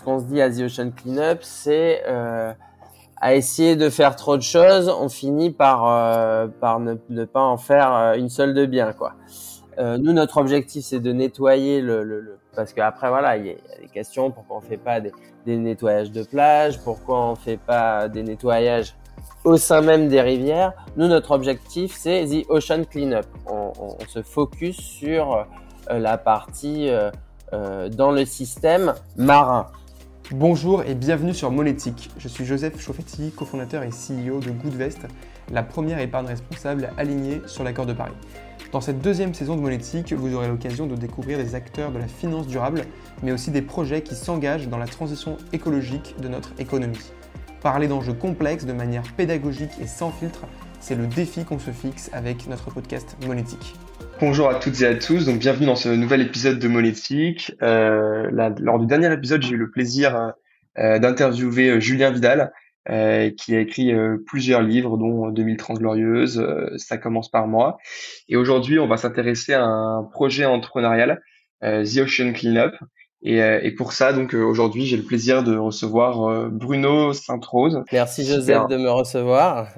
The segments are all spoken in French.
ce qu'on se dit à The Ocean Cleanup, c'est euh, à essayer de faire trop de choses, on finit par euh, par ne, ne, pas en faire euh, une seule de bien, nous, notre objectif, c'est de nettoyer le, le, le... parce qu'après, voilà, il y, a des questions. Pourquoi on fait pas des, nettoyages de plage Pourquoi on fait pas des nettoyages au sein même des rivières Nous, notre objectif, c'est the ocean cleanup. On, se focus sur la partie dans le système marin. Bonjour et bienvenue sur Monétique. Je suis Joseph Chauffetti, cofondateur et CEO de Goodvest, la première épargne responsable alignée sur l'accord de Paris. Dans cette deuxième saison de Monétique, vous aurez l'occasion de découvrir des acteurs de la finance durable, mais aussi des projets qui s'engagent dans la transition écologique de notre économie. Parler d'enjeux complexes de manière pédagogique et sans filtre, c'est le défi qu'on se fixe avec notre podcast Monétique. Bonjour à toutes et à tous, donc bienvenue dans ce nouvel épisode de Monétique. Euh, là, lors du dernier épisode, j'ai eu le plaisir euh, d'interviewer euh, Julien Vidal, euh, qui a écrit plusieurs livres, dont 2030 glorieuse, ça commence par moi. Et aujourd'hui, on va s'intéresser à un projet entrepreneurial, The Ocean Cleanup. Et, et pour ça, donc aujourd'hui, j'ai le plaisir de recevoir Bruno Sainte-Rose. Merci Joseph de me recevoir.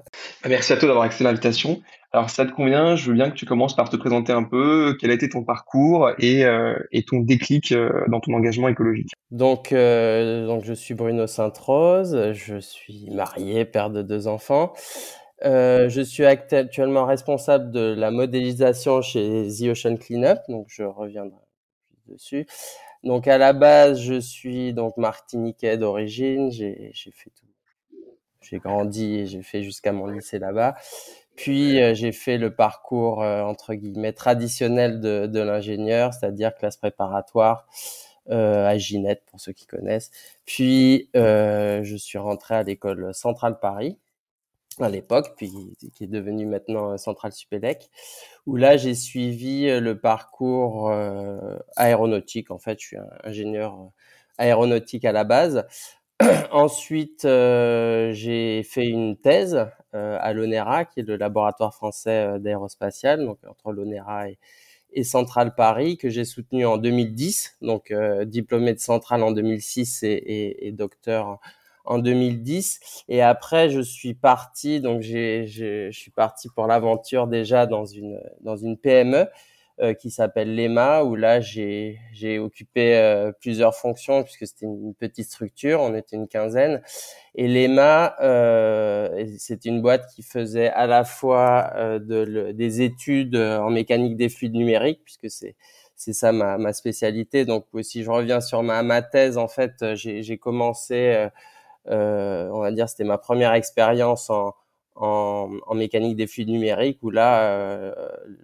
Merci à toi d'avoir accepté l'invitation. Alors, si ça te convient, je veux bien que tu commences par te présenter un peu, quel a été ton parcours et, euh, et ton déclic euh, dans ton engagement écologique? Donc, euh, donc je suis Bruno Sainte-Rose, je suis marié, père de deux enfants. Euh, je suis actuellement responsable de la modélisation chez The Ocean Cleanup, donc je reviendrai dessus. Donc à la base, je suis donc martiniquais d'origine, j'ai fait tout, j'ai grandi et j'ai fait jusqu'à mon lycée là-bas. Puis euh, j'ai fait le parcours euh, entre guillemets traditionnel de, de l'ingénieur, c'est-à-dire classe préparatoire euh, à Ginette pour ceux qui connaissent. Puis euh, je suis rentré à l'école Centrale Paris à l'époque, puis qui est devenue maintenant Centrale Supélec, où là j'ai suivi le parcours aéronautique. En fait, je suis un ingénieur aéronautique à la base. Ensuite, euh, j'ai fait une thèse euh, à l'ONERA, qui est le laboratoire français euh, d'aérospatial, donc entre l'ONERA et, et Centrale Paris, que j'ai soutenu en 2010, donc euh, diplômé de Centrale en 2006 et, et, et, docteur en 2010. Et après, je suis parti, donc j'ai, je suis parti pour l'aventure déjà dans une dans une PME euh, qui s'appelle l'EMA, où là j'ai j'ai occupé euh, plusieurs fonctions puisque c'était une petite structure, on était une quinzaine. Et l'EMA, euh, c'était une boîte qui faisait à la fois euh, de, des études en mécanique des fluides numériques, puisque c'est c'est ça ma, ma spécialité. Donc si je reviens sur ma, ma thèse, en fait, j'ai commencé, on va dire, c'était ma première expérience en en, en, mécanique des fluides numériques où là, euh,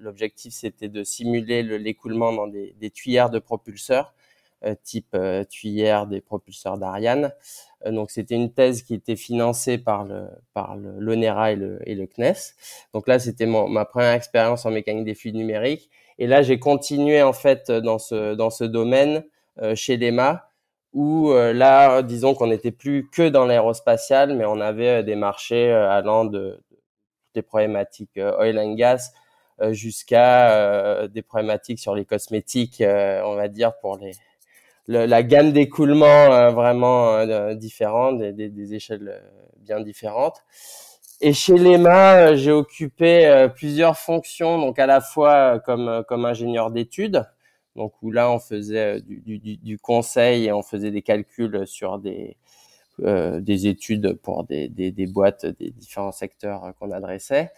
l'objectif c'était de simuler l'écoulement dans des, des, tuyères de propulseurs, euh, type euh, tuyère des propulseurs d'Ariane. Euh, donc c'était une thèse qui était financée par le par l'ONERA et le, et le CNES. Donc là, c'était ma première expérience en mécanique des fluides numériques. Et là, j'ai continué en fait dans ce dans ce domaine euh, chez l'EMA où euh, là, disons qu'on n'était plus que dans l'aérospatial, mais on avait euh, des marchés euh, allant de, de, des problématiques oil and gas jusqu'à des problématiques sur les cosmétiques, on va dire pour les le, la gamme d'écoulement vraiment différente, des, des, des, échelles bien différentes. Et chez l'EMA, j'ai occupé plusieurs fonctions, donc à la fois comme comme ingénieur d'études donc où là on faisait euh, du, du, du, conseil et on faisait des calculs sur des euh, des études pour des, des, des, boîtes des différents secteurs qu'on adressait,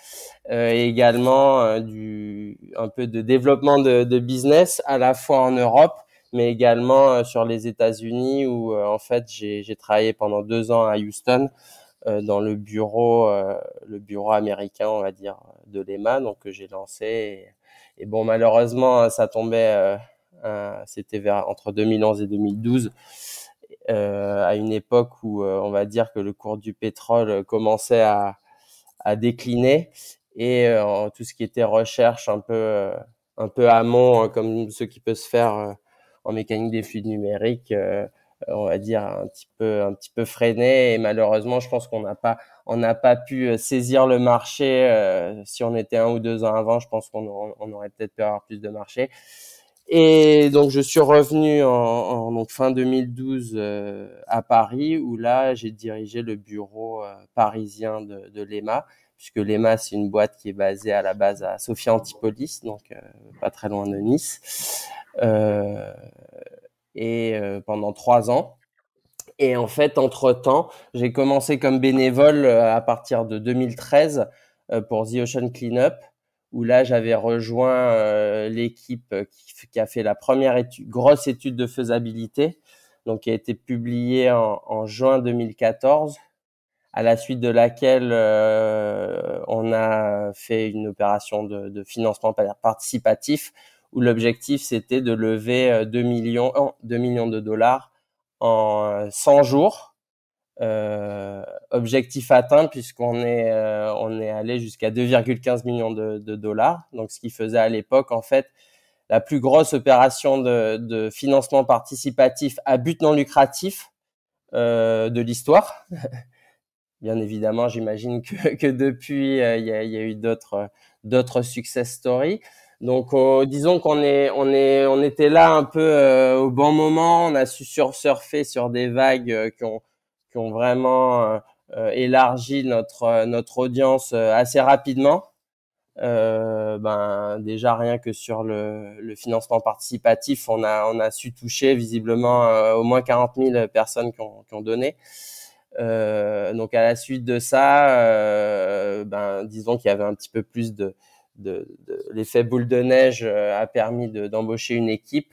euh, et également euh, du un peu de développement de, de, business à la fois en Europe, mais également euh, sur les États-Unis où en fait j'ai travaillé pendant deux ans à Houston dans le bureau le bureau américain on va dire de l'EMA, donc que j'ai lancé. Et, et bon, malheureusement, ça tombait, euh, euh, c'était vers entre 2011 et 2012, euh, à une époque où euh, on va dire que le cours du pétrole commençait à, à décliner et euh, tout ce qui était recherche un peu, un peu amont, comme ce qui peut se faire en mécanique des fluides numériques on va dire un petit peu un petit peu freiné et malheureusement je pense qu'on n'a pas on n'a pas pu saisir le marché euh, si on était un ou deux ans avant je pense qu'on on aurait peut-être pu avoir plus de marché Et donc je suis revenu en, donc fin 2012 à Paris où là j'ai dirigé le bureau parisien de, de l'EMA puisque l'EMA c'est une boîte qui est basée à la base à Sophia Antipolis donc pas très loin de Nice et pendant trois ans. Et en fait, entre-temps, j'ai commencé comme bénévole euh, à partir de 2013 euh, pour The Ocean Cleanup, où là, j'avais rejoint euh, l'équipe qui, a fait la première étude, grosse étude de faisabilité, donc qui a été publiée en, juin 2014, à la suite de laquelle on a fait une opération de, de financement participatif, où l'objectif c'était de lever 2 millions, 2 millions de dollars en 100 jours. Euh, objectif atteint puisqu'on est euh, on est allé jusqu'à 2,15 millions de, de, dollars. Donc ce qui faisait à l'époque en fait la plus grosse opération de, de financement participatif à but non lucratif euh, de l'histoire. Bien évidemment, j'imagine que, que depuis euh, il y, a, y, a, eu d'autres d'autres success stories. Donc euh, disons qu'on est on est on était là un peu euh, au bon moment, on a su surfer sur des vagues qui ont qui ont vraiment élargi notre notre audience assez rapidement. ben déjà rien que sur le, le, financement participatif, on a on a su toucher visiblement au moins 40 000 personnes qui ont, qui ont donné. donc à la suite de ça, ben disons qu'il y avait un petit peu plus de de, l'effet boule de neige euh, a permis d'embaucher une équipe.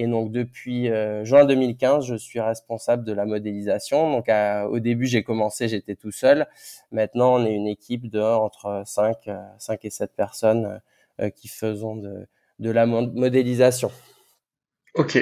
Et donc depuis euh, juin 2015, je suis responsable de la modélisation. Donc au début, j'ai commencé, j'étais tout seul. Maintenant, on est une équipe de entre 5, 5 euh, et 7 personnes qui faisons de, de la modélisation. Ok.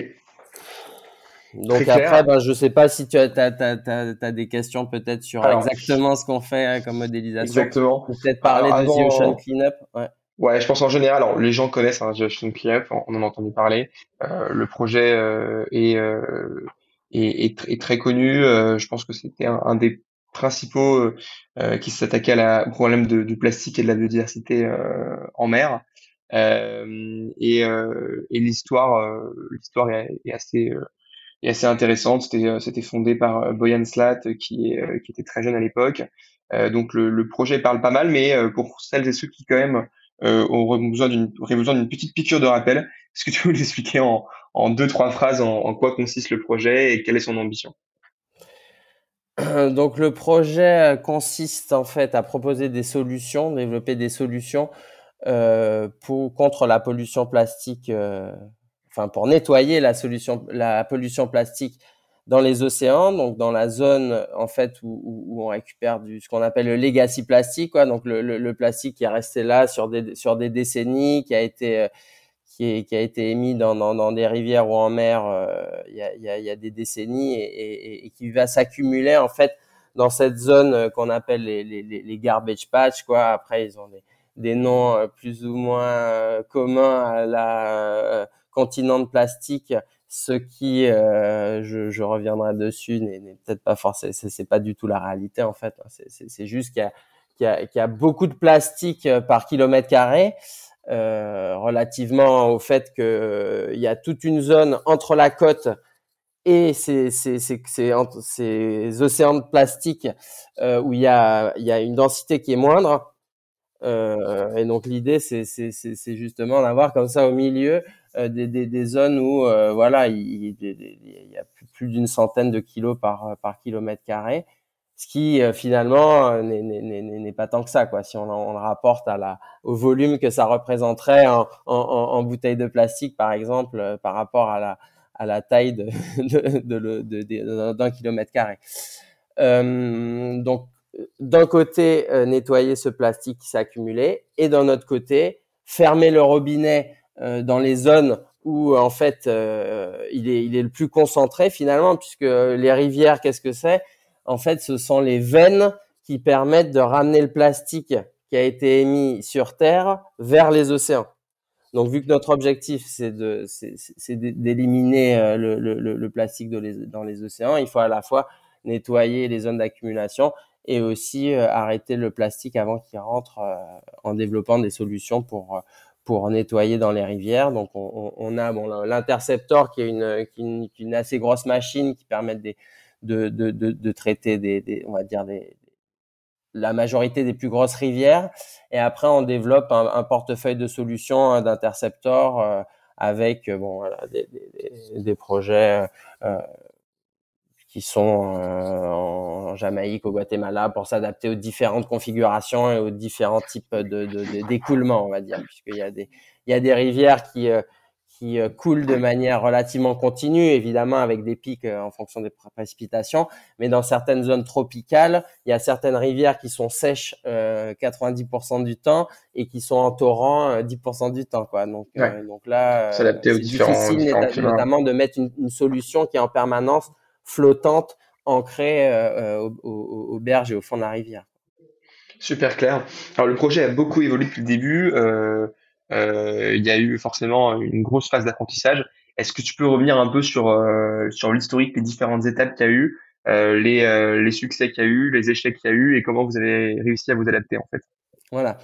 Donc après, ben, je sais pas si tu as, as, des questions peut-être sur exactement ce qu'on fait hein, comme modélisation. Exactement. Peut-être parler de The Ocean Cleanup. Ouais. Ouais, je pense en général, alors les gens connaissent hein, Ocean Cleanup, on, en a entendu parler. Euh, le projet euh, est, euh, est, est, très connu. Euh, je pense que c'était un, un, des principaux euh, qui s'attaquait au problème de, du plastique et de la biodiversité en mer. et, et l'histoire, l'histoire est, est, assez est assez intéressante. C'était euh, c'était fondé par euh, Boyan Slat qui est euh, qui était très jeune à l'époque. donc le, le, projet parle pas mal, mais pour celles et ceux qui quand même besoin d'une besoin d'une petite piqûre de rappel, est-ce que tu peux l'expliquer en, en deux trois phrases en, quoi consiste le projet et quelle est son ambition? Donc le projet consiste en fait à proposer des solutions, développer des solutions euh, pour contre la pollution plastique euh, enfin pour nettoyer la la pollution plastique dans les océans, donc dans la zone en fait où, où, on récupère du ce qu'on appelle le legacy plastique, quoi, donc le, le, le, plastique qui est resté là sur des sur des décennies, qui a été qui, est, qui a été émis dans, dans, dans, des rivières ou en mer euh, il y, a, y, a, y, a, des décennies et, et, et qui va s'accumuler en fait dans cette zone qu'on appelle les, les, les garbage patch, quoi. Après ils ont des, des noms euh, plus ou moins euh, communs à la continent de plastique, ce qui, euh, je, je, reviendrai dessus, n'est peut-être pas forcément, c'est pas du tout la réalité en fait. C'est juste qu'il y, y, y, a beaucoup de plastique euh, par kilomètre carré. Euh, relativement au fait que euh, y a toute une zone entre la côte et ces, ces, ces, ces océans de plastique euh, où il y a, y a une densité qui est moindre. Euh, et donc l'idée, c'est justement d'avoir comme ça au milieu des, des, zones où euh, voilà il, y a plus, d'une centaine de kilos par kilomètre carré ce qui euh, finalement n'est pas tant que ça quoi. Si on, le rapporte au volume que ça représenterait en, bouteille de plastique par exemple par rapport à la taille d'un kilomètre carré. Euh, donc d'un côté nettoyer ce plastique qui s'est accumulé et d'un autre côté fermer le robinet euh, dans les zones où en fait euh, il, est, il est le plus concentré finalement, puisque les rivières, qu'est-ce que c'est? En fait, ce sont les veines qui permettent de ramener le plastique qui a été émis sur Terre vers les océans. Donc, vu que notre objectif c'est de c'est d'éliminer euh, le, le, le, plastique dans les océans, il faut à la fois nettoyer les zones d'accumulation et aussi arrêter le plastique avant qu'il rentre en développant des solutions pour pour nettoyer dans les rivières. Donc on, on a bon l'interceptor qui est une, qui une, assez grosse machine qui permet de, de, de, de traiter des, des, on va dire des, la majorité des plus grosses rivières. Et après, on développe un, un portefeuille de solutions hein, euh, avec bon, voilà, des, des, des, projets euh, qui sont euh, en Jamaïque, au Guatemala, pour s'adapter aux différentes configurations et aux différents types de, d'écoulement, on va dire, puisqu'il y a des, il y a des rivières qui, euh, qui euh, coulent de manière relativement continue, évidemment avec des pics en fonction des précipitations, mais dans certaines zones tropicales, il y a certaines rivières qui sont sèches 90% du temps et qui sont en torrent 10% du temps, quoi. Donc, donc là, c'est difficile, notamment de mettre une, une, solution qui est en permanence flottante ancrée euh, euh aux, berges et au fond de la rivière. Super clair. Alors le projet a beaucoup évolué depuis le début. Euh, euh, il y a eu forcément une grosse phase d'apprentissage. Est-ce que tu peux revenir un peu sur sur l'historique, les différentes étapes qu'il y a eu, les les succès qu'il y a eu, les échecs qu'il y a eu et comment vous avez réussi à vous adapter en fait? Voilà.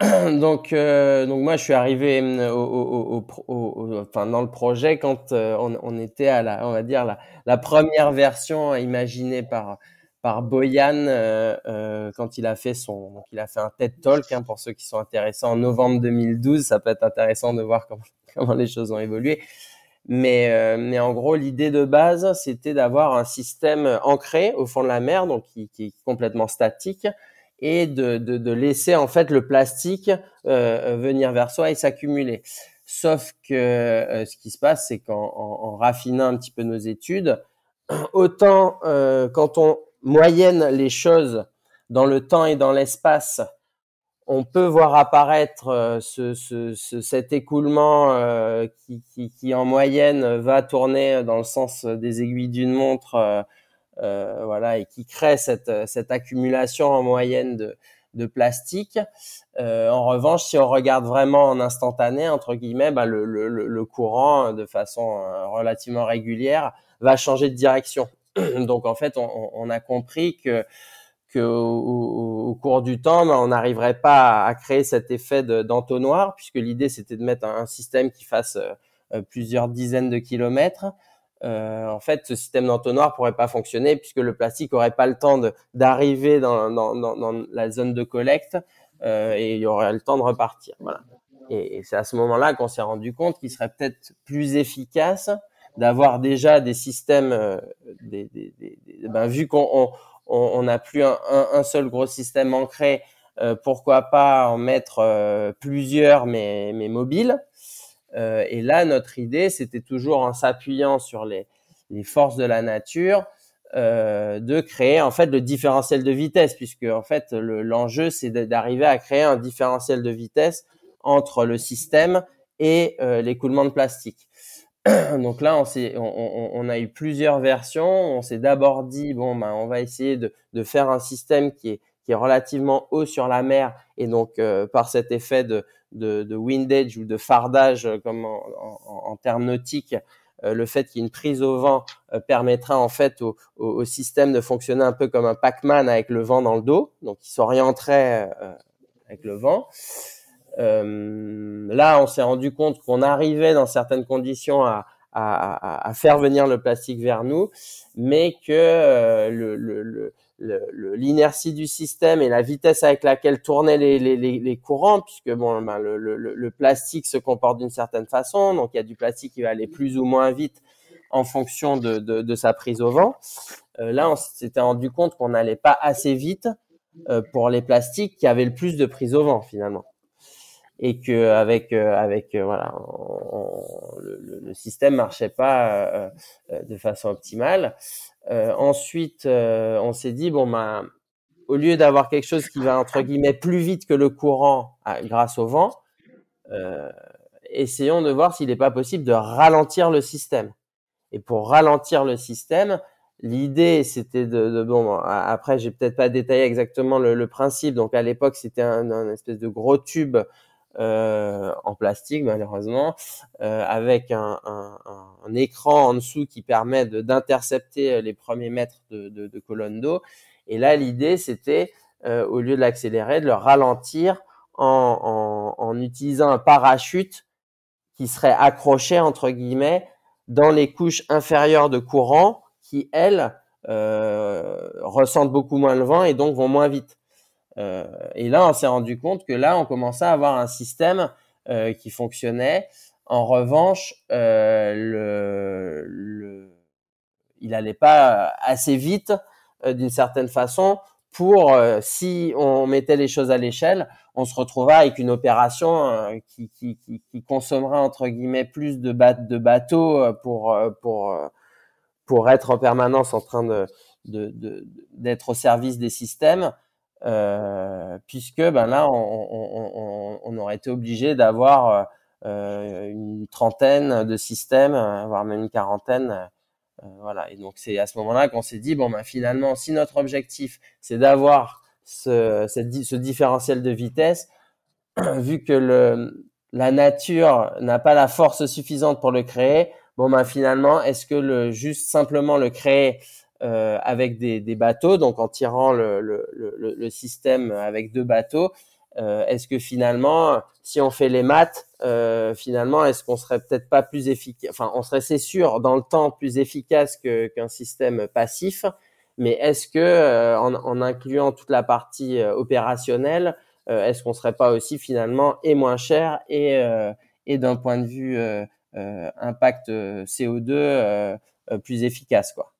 donc, euh, donc moi, je suis arrivé euh, au, au, enfin, dans le projet quand euh, on, on, était à la, on va dire la, la première version imaginée par par Boyan euh, quand il a fait son, donc il a fait un TED Talk hein, pour ceux qui sont intéressés en novembre 2012. Ça peut être intéressant de voir comment, comment les choses ont évolué. Mais, mais en gros, l'idée de base, c'était d'avoir un système ancré au fond de la mer, donc qui, qui est complètement statique, et de, de, laisser en fait le plastique euh, euh, venir vers soi et s'accumuler. Sauf que euh, ce qui se passe, c'est qu'en en, raffinant un petit peu nos études, autant quand on moyenne les choses dans le temps et dans l'espace, on peut voir apparaître ce, ce, ce, cet écoulement qui, qui, en moyenne va tourner dans le sens des aiguilles d'une montre euh, voilà, et qui crée cette, cette accumulation en moyenne de, de plastique. Euh, en revanche, si on regarde vraiment en instantané, entre guillemets, bah, le, le, le, courant, de façon euh, relativement régulière, va changer de direction. Donc en fait, on, on a compris que que au, cours du temps, bah, on n'arriverait pas à, créer cet effet d'entonnoir, puisque l'idée c'était de mettre un, système qui fasse euh, plusieurs dizaines de kilomètres. Euh, en fait, ce système d'entonnoir pourrait pas fonctionner puisque le plastique aurait pas le temps d'arriver dans, dans, dans, la zone de collecte euh, et il y aurait le temps de repartir. Voilà. Et, c'est à ce moment-là qu'on s'est rendu compte qu'il serait peut-être plus efficace d'avoir déjà des systèmes, euh, des, des, des, ben, vu qu'on on n'a plus un, un, seul gros système ancré, euh, pourquoi pas en mettre euh, plusieurs mais, mais mobiles euh, et là, notre idée, c'était toujours en s'appuyant sur les, forces de la nature, euh, de créer en fait le différentiel de vitesse, puisque en fait l'enjeu c'est d'arriver à créer un différentiel de vitesse entre le système et euh, l'écoulement de plastique. Donc là, on, a eu plusieurs versions. On s'est d'abord dit bon, ben, on va essayer de, faire un système qui est, relativement haut sur la mer et donc par cet effet de, de, de windage ou de fardage, euh, comme en, en, en termes nautiques, euh, le fait qu'il y ait une prise au vent euh, permettra en fait au, au, système de fonctionner un peu comme un Pac-Man avec le vent dans le dos, donc il s'orienterait avec le vent. là, on s'est rendu compte qu'on arrivait dans certaines conditions à, à, à, faire venir le plastique vers nous, mais que le, le l'inertie du système et la vitesse avec laquelle tournaient les, courants, puisque bon, ben, le, plastique se comporte d'une certaine façon, donc il y a du plastique qui va aller plus ou moins vite en fonction de sa prise au vent. Euh, là, on s'était rendu compte qu'on n'allait pas assez vite euh, pour les plastiques qui avaient le plus de prise au vent finalement, et que avec euh, avec euh, voilà, le, le, système marchait pas de façon optimale. Euh, ensuite, euh, on s'est dit bon ben, au lieu d'avoir quelque chose qui va entre guillemets plus vite que le courant ah, grâce au vent, euh, essayons de voir s'il n'est pas possible de ralentir le système. Et pour ralentir le système, l'idée c'était de, de, bon après j'ai peut-être pas détaillé exactement le, le principe. Donc à l'époque c'était un, un, espèce de gros tube euh, en plastique malheureusement, euh, avec un, un, un, écran en dessous qui permet d'intercepter les premiers mètres de, de, de colonne d'eau. Et là, l'idée, c'était, euh, au lieu de l'accélérer, de le ralentir en, en, en utilisant un parachute qui serait accroché entre guillemets dans les couches inférieures de courant qui elles euh, ressentent beaucoup moins le vent et donc vont moins vite. Euh, et là, on s'est rendu compte que là, on commençait à avoir un système euh, qui fonctionnait. En revanche, euh, il n'allait pas assez vite d'une certaine façon pour, si on mettait les choses à l'échelle, on se retrouvera avec une opération qui, qui, consommera entre guillemets plus de, bateaux pour, être en permanence en train d'être au service des systèmes, puisque ben là, on, on, on, aurait été obligé d'avoir euh, une trentaine de systèmes, voire même une quarantaine euh, voilà. Et donc c'est à ce moment-là qu'on s'est dit bon ben finalement si notre objectif c'est d'avoir ce, ce différentiel de vitesse, vu que le, la nature n'a pas la force suffisante pour le créer, bon ben finalement est-ce que le juste simplement le créer euh, avec des, des, bateaux, donc en tirant le, le, le, le système avec deux bateaux, euh, est-ce que finalement, si on fait les maths, euh, finalement, est-ce qu'on serait peut-être pas plus efficace Enfin, on serait, c'est sûr, dans le temps plus efficace que, qu'un système passif. Mais est-ce que, euh, en, en, incluant toute la partie euh, opérationnelle, euh, est-ce qu'on serait pas aussi finalement et moins cher et, et d'un point de vue impact CO2 plus efficace, quoi?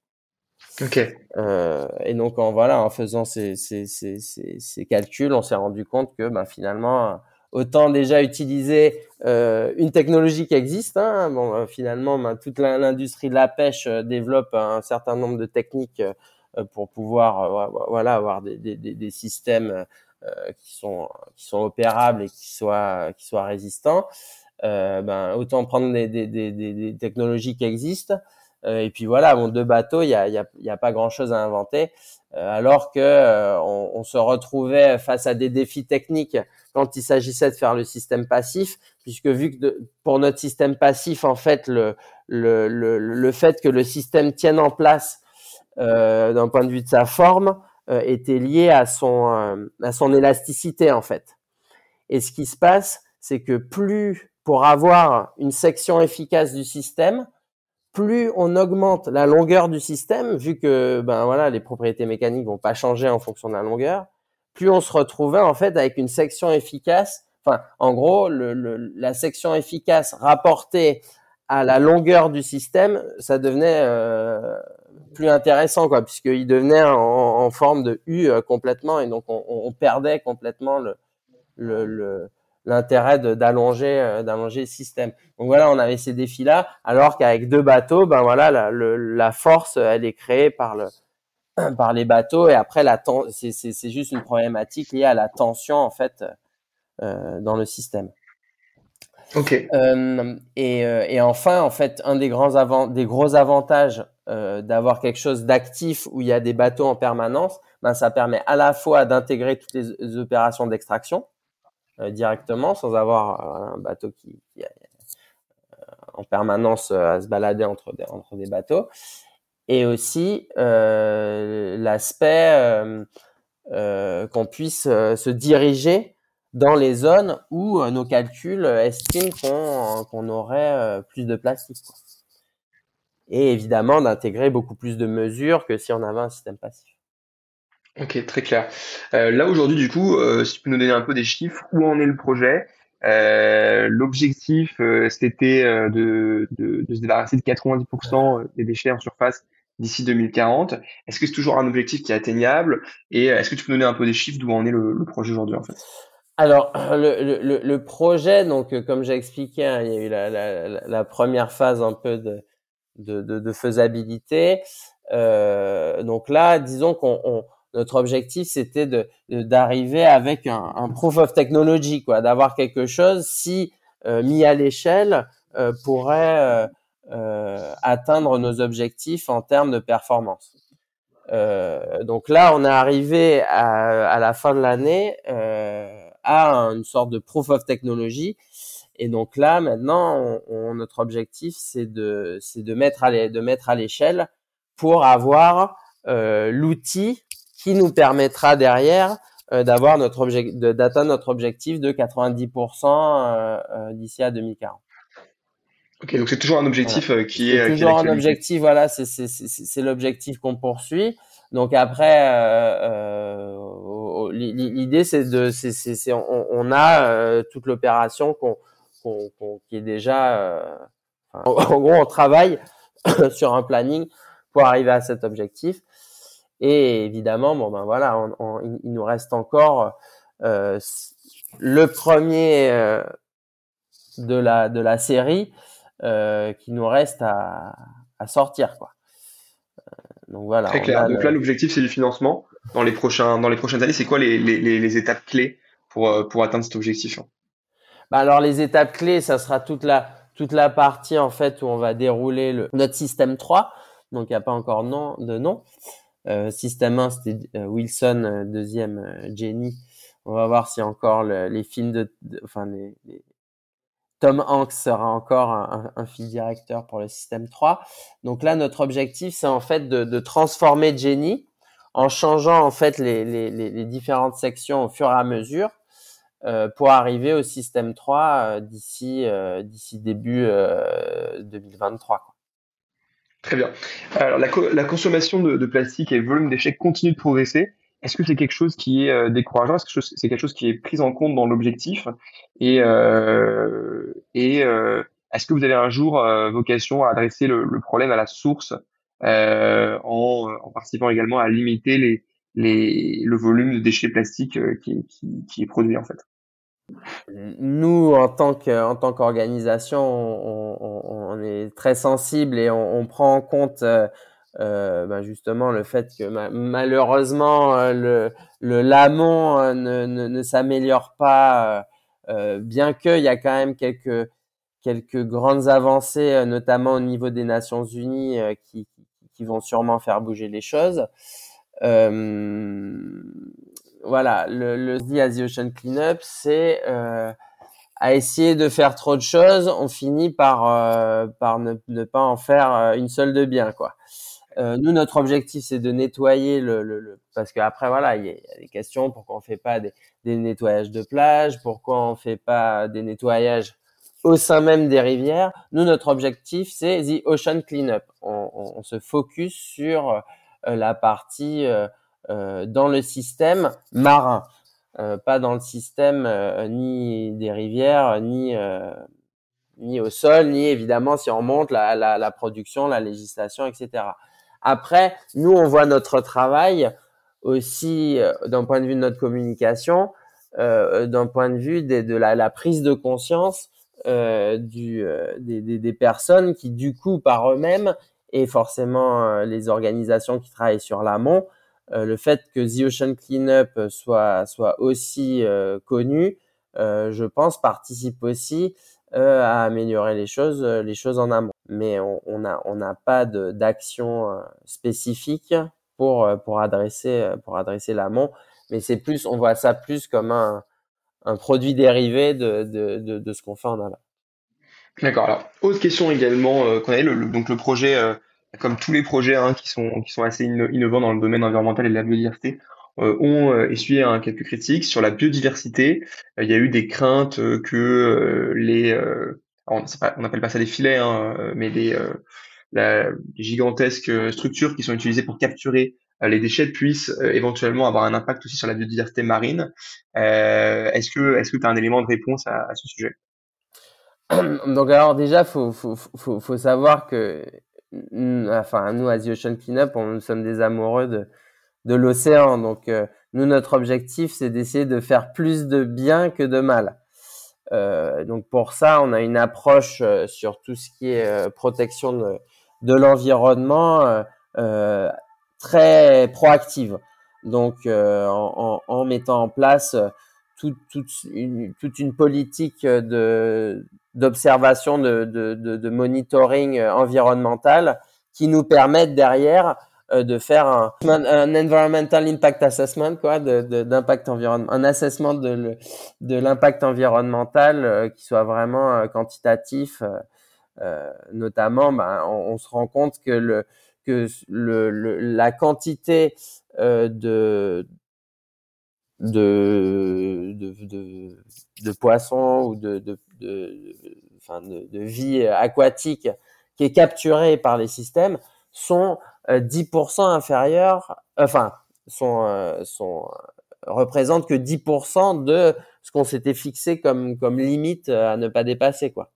Ok. Euh, et donc en voilà, en faisant ces, ces, ces, ces calculs, on s'est rendu compte que ben, finalement, autant déjà utiliser euh, une technologie qui existe. Hein, bon, euh, finalement, ben, toute l'industrie de la pêche euh, développe un certain nombre de techniques euh, pour pouvoir, voilà, avoir des, des, des systèmes qui sont qui sont opérables et qui soient qui soient résistants. ben, autant prendre des, des, des, des technologies qui existent. Euh, et puis voilà, bon, deux bateaux, il y a, y, a, y a, pas grand-chose à inventer. Euh, alors que euh, on, on, se retrouvait face à des défis techniques quand il s'agissait de faire le système passif, puisque vu que de, pour notre système passif, en fait, le, le, le, le fait que le système tienne en place euh, d'un point de vue de sa forme euh, était lié à son, à son élasticité, en fait. Et ce qui se passe, c'est que plus pour avoir une section efficace du système, plus on augmente la longueur du système, vu que ben voilà, les propriétés mécaniques vont pas changer en fonction de la longueur, plus on se retrouvait en fait avec une section efficace. Enfin, en gros, la section efficace rapportée à la longueur du système, ça devenait euh, plus intéressant, quoi, puisqu'il devenait en, en, forme de U euh, complètement, et donc on, on perdait complètement le, le l'intérêt d'allonger euh, d'allonger le système. Donc voilà, on avait ces défis là, alors qu'avec deux bateaux, ben voilà, la, le, la force elle est créée par le par les bateaux et après la c'est c'est juste une problématique liée à la tension en fait euh, dans le système. Ok. Euh, et, et enfin, en fait, un des grands avant des gros avantages euh, d'avoir quelque chose d'actif où il y a des bateaux en permanence, ben ça permet à la fois d'intégrer toutes les opérations d'extraction, directement sans avoir euh, un bateau qui, qui est euh, en permanence à se balader entre des, entre des bateaux. Et aussi l'aspect qu'on puisse se diriger dans les zones où nos calculs estiment qu'on aurait plus de plastique. Et évidemment d'intégrer beaucoup plus de mesures que si on avait un système passif. Ok, très clair. Euh, là aujourd'hui, du coup, euh, si tu peux nous donner un peu des chiffres, où en est le projet? Euh, L'objectif, euh, c'était euh, de, de, de, se débarrasser de 90% des déchets en surface d'ici 2040. Est-ce que c'est toujours un objectif qui est atteignable? Et est-ce que tu peux nous donner un peu des chiffres d'où en est le, le projet aujourd'hui en fait? Alors le, le, le, projet, donc comme j'ai expliqué, hein, il y a eu la, la, la, première phase un peu de, de, de, faisabilité. donc là, disons qu'on notre objectif c'était de d'arriver avec un, un, proof of technology quoi d'avoir quelque chose si euh, mis à l'échelle euh, pourrait euh, euh atteindre nos objectifs en termes de performance. Euh, donc là on est arrivé à, à la fin de l'année euh, à une sorte de proof of technology. Et donc là maintenant on, notre objectif c'est de c'est de mettre à de mettre à l'échelle pour avoir l'outil qui nous permettra derrière d'avoir notre objectif, d'atteindre notre objectif de 90% d'ici à 2040. Ok, donc c'est toujours un objectif qui est, toujours un objectif. Voilà, c'est l'objectif qu'on poursuit. Donc après, euh, l'idée c'est de, c'est on, on, a toute l'opération qu'on qui est déjà, en, gros, on travaille sur un planning pour arriver à cet objectif. Et évidemment, bon ben voilà, il nous reste encore euh, le premier euh, de la de la série euh, qui nous reste à, à sortir quoi. donc voilà. Très clair. Donc là, l'objectif c'est du financement dans les prochains dans les prochaines années. C'est quoi les, les, les, étapes clés pour pour atteindre cet objectif bah alors les étapes clés, ça sera toute la toute la partie en fait où on va dérouler le, notre système 3. Donc il n'y a pas encore nom, de nom. Euh, système 1 c'était euh, Wilson, euh, deuxième Jenny. On va voir si encore les films de, enfin les, Tom Hanks sera encore un, un, fil directeur pour le système 3. Donc là notre objectif c'est en fait de, de, transformer Jenny en changeant en fait les, les, les différentes sections au fur et à mesure euh, pour arriver au système 3 euh, d'ici euh, d'ici début 2023. Quoi. Très bien. Alors la, la consommation de, de, plastique et le volume d'échecs continue de progresser. Est-ce que c'est quelque chose qui est décourageant? Est-ce que c'est quelque chose qui est pris en compte dans l'objectif? Et, et est-ce que vous avez un jour vocation à adresser le, le, problème à la source en, en, participant également à limiter les, les, le volume de déchets plastiques qui, qui, qui est produit en fait? Nous, en tant qu'organisation, on, est très sensible et on, prend en compte euh, euh ben justement le fait que malheureusement euh, le, le l'amont ne, ne, s'améliore pas, bien qu'il y a quand même quelques quelques grandes avancées, notamment au niveau des Nations Unies, qui, qui vont sûrement faire bouger les choses. Voilà, le, le The Ocean Cleanup, c'est euh, à essayer de faire trop de choses, on finit par euh, par ne, ne, pas en faire euh, une seule de bien, quoi. Nous, notre objectif, c'est de nettoyer le, parce qu'après, voilà, il y, a des questions pourquoi on fait pas des, nettoyages de plage, pourquoi on fait pas des nettoyages au sein même des rivières. Nous, notre objectif, c'est The Ocean Cleanup. On, se focus sur la partie dans le système marin, euh, pas dans le système euh, ni des rivières, ni ni au sol, ni évidemment si on monte la, la, la production, la législation, etc. Après, nous, on voit notre travail aussi d'un point de vue de notre communication, euh, d'un point de vue de, de la, la, prise de conscience euh, du, des, des, des, personnes qui, du coup, par eux-mêmes, et forcément les organisations qui travaillent sur l'amont, euh, le fait que The Ocean Cleanup soit soit aussi euh, connu, euh, je pense, participe aussi à améliorer les choses, les choses en amont. Mais on n'a on n'a pas d'action spécifique pour pour adresser pour adresser l'amont. Mais c'est plus, on voit ça plus comme un un produit dérivé de de de, de ce qu'on fait en aval. D'accord. Alors, autre question également qu'on a, le, donc le projet comme tous les projets hein, qui sont qui sont assez innovants dans le domaine environnemental et de la biodiversité, euh, ont euh, essuyé un quelques critiques sur la biodiversité. Euh, il y a eu des craintes que les on n'appelle pas ça des filets, hein, mais des, gigantesques structures qui sont utilisées pour capturer les déchets puissent éventuellement avoir un impact aussi sur la biodiversité marine. est-ce que que tu as un élément de réponse à, à ce sujet? Donc alors déjà faut faut faut, faut savoir que enfin nous à Ocean Cleanup, on, nous sommes des amoureux de, de l'océan. Donc euh, nous, notre objectif, c'est d'essayer de faire plus de bien que de mal. Euh, donc pour ça, on a une approche euh, sur tout ce qui est euh, protection de, de l'environnement très proactive. Donc en, en, en, mettant en place toute, une, toute une politique de d'observation, de, de, de, de, monitoring euh, environnemental qui nous permettent derrière euh, de faire un, un, environmental impact assessment, quoi, d'impact environnemental, un assessment de, de l'impact environnemental euh, qui soit vraiment quantitatif. notamment, ben, on, on, se rend compte que le que le, le la quantité de de, de, de, poissons ou de, de, de, enfin de, de, vie aquatique qui est capturée par les systèmes sont 10% inférieurs, enfin, sont, sont représentent que 10% de ce qu'on s'était fixé comme, comme limite à ne pas dépasser, quoi.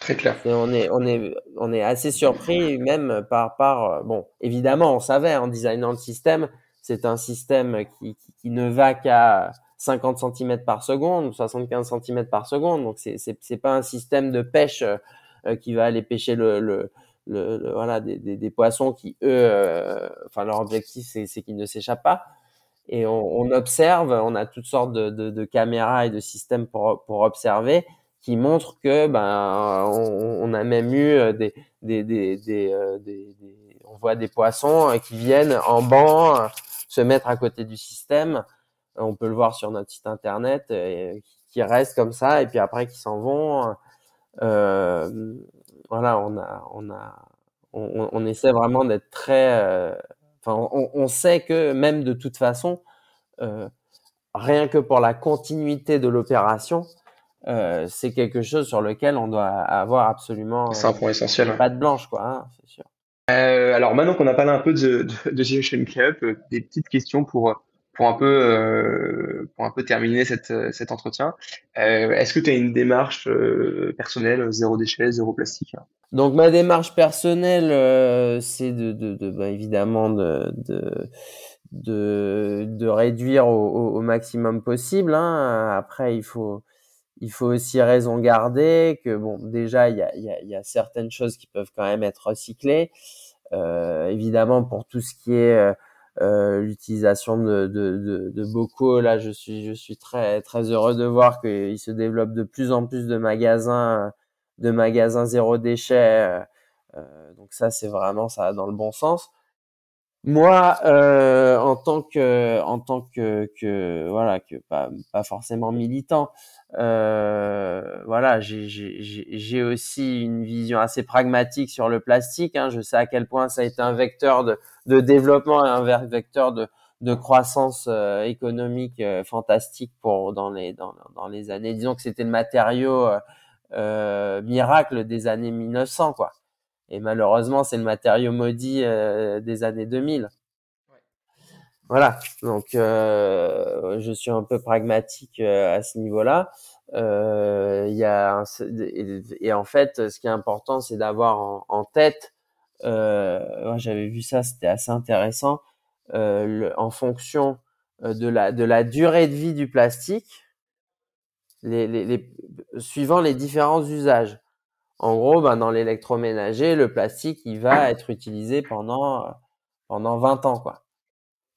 Très clair. on est, on est, on est assez surpris même par, par, bon, évidemment, on savait en designant le système, c'est un système qui, qui, ne va qu'à 50 cm par seconde, 75 cm par seconde, donc c'est, c'est, pas un système de pêche euh, qui va aller pêcher le, le, le, voilà, des, des, poissons qui eux, euh, leur objectif c'est, qu'ils ne s'échappent pas et on, observe, on a toutes sortes de, de, caméras et de systèmes pour, pour observer qui montrent que ben on, a même eu euh, des, des, des, des, euh, on voit des poissons euh, qui viennent en banc se mettre à côté du système. On peut le voir sur notre site internet, et, qui restent comme ça et puis après qui s'en vont. Euh, voilà, on a, on a, on, on essaie vraiment d'être très Enfin, on, sait que même de toute façon, euh, rien que pour la continuité de l'opération, euh, c'est quelque chose sur lequel on doit avoir absolument. C'est un point essentiel. Pas de blanche, quoi, hein, c'est sûr. Euh, alors maintenant qu'on a parlé un peu de, de, de Cup, des petites questions pour pour un peu euh, pour un peu terminer cette, cet entretien. Euh, Est-ce que tu as une démarche euh, personnelle zéro déchet, zéro plastique Donc ma démarche personnelle, euh, c'est de, de, de bah, évidemment de, de de, de réduire au, au, maximum possible. Hein. Après, il faut il faut aussi raison garder que bon déjà il y a, y, a, y a certaines choses qui peuvent quand même être recyclées. Euh, évidemment pour tout ce qui est euh, l'utilisation de, de, de, bocaux. Là, je suis, je suis très, très heureux de voir qu'il se développe de plus en plus de magasins, de magasins zéro déchet. Euh, donc ça, c'est vraiment ça dans le bon sens. Moi, euh, en tant que, en tant que, voilà, que pas, forcément militant, euh, voilà, j'ai aussi une vision assez pragmatique sur le plastique. Hein. Je sais à quel point ça a été un vecteur de, développement et un vecteur de, croissance euh, économique fantastique pour dans les dans, dans les années. Disons que c'était le matériau miracle des années 1900, quoi. Et malheureusement, c'est le matériau maudit des années 2000. Voilà, donc je suis un peu pragmatique à ce niveau-là. Euh, il y a et, en fait, ce qui est important, c'est d'avoir en, en, tête. Euh, j'avais vu ça, c'était assez intéressant. Euh, le, en fonction euh, de la de la durée de vie du plastique, les, les, les suivant les différents usages. En gros, ben, dans l'électroménager, le plastique, il va être utilisé pendant pendant 20 ans, quoi.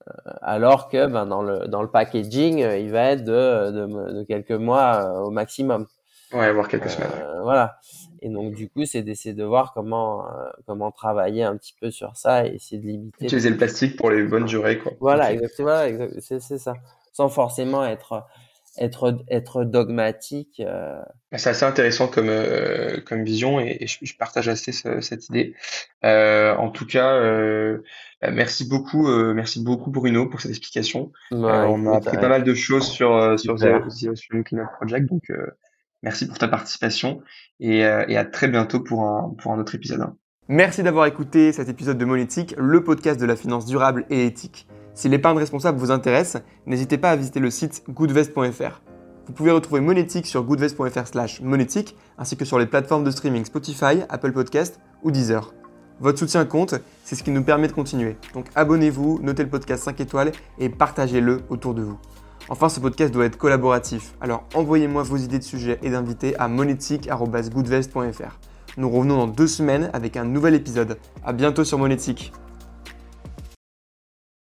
Euh, alors que ben, dans, le, dans le packaging, euh, il va être de, de, de quelques mois euh, au maximum. Ouais, voire quelques semaines. voilà. Et donc du coup, c'est d'essayer de voir comment comment travailler un petit peu sur ça et essayer de limiter. Utiliser le plastique pour les bonnes durées, quoi. Voilà, exactement. c'est ça. Sans forcément être être être dogmatique. Euh... C'est assez intéressant comme euh, comme vision et, et je, je, partage assez ce, cette idée. Euh, en tout cas, euh, bah, merci beaucoup, euh, merci beaucoup Bruno pour cette explication. Ouais, on a appris pas mal de choses sur sur The, Ocean Cleanup Project, donc merci pour ta participation et, et, à très bientôt pour un pour un autre épisode. Merci d'avoir écouté cet épisode de Monétique, le podcast de la finance durable et éthique. Si l'épargne responsable vous intéresse, n'hésitez pas à visiter le site goodvest.fr. Vous pouvez retrouver Monétique sur goodvest.fr slash monétique, ainsi que sur les plateformes de streaming Spotify, Apple Podcast ou Deezer. Votre soutien compte, c'est ce qui nous permet de continuer. Donc abonnez-vous, notez le podcast 5 étoiles et partagez-le autour de vous. Enfin, ce podcast doit être collaboratif, alors envoyez-moi vos idées de sujets et d'invités à monétique.goodvest.fr. Nous revenons dans deux semaines avec un nouvel épisode. À bientôt sur Monétique.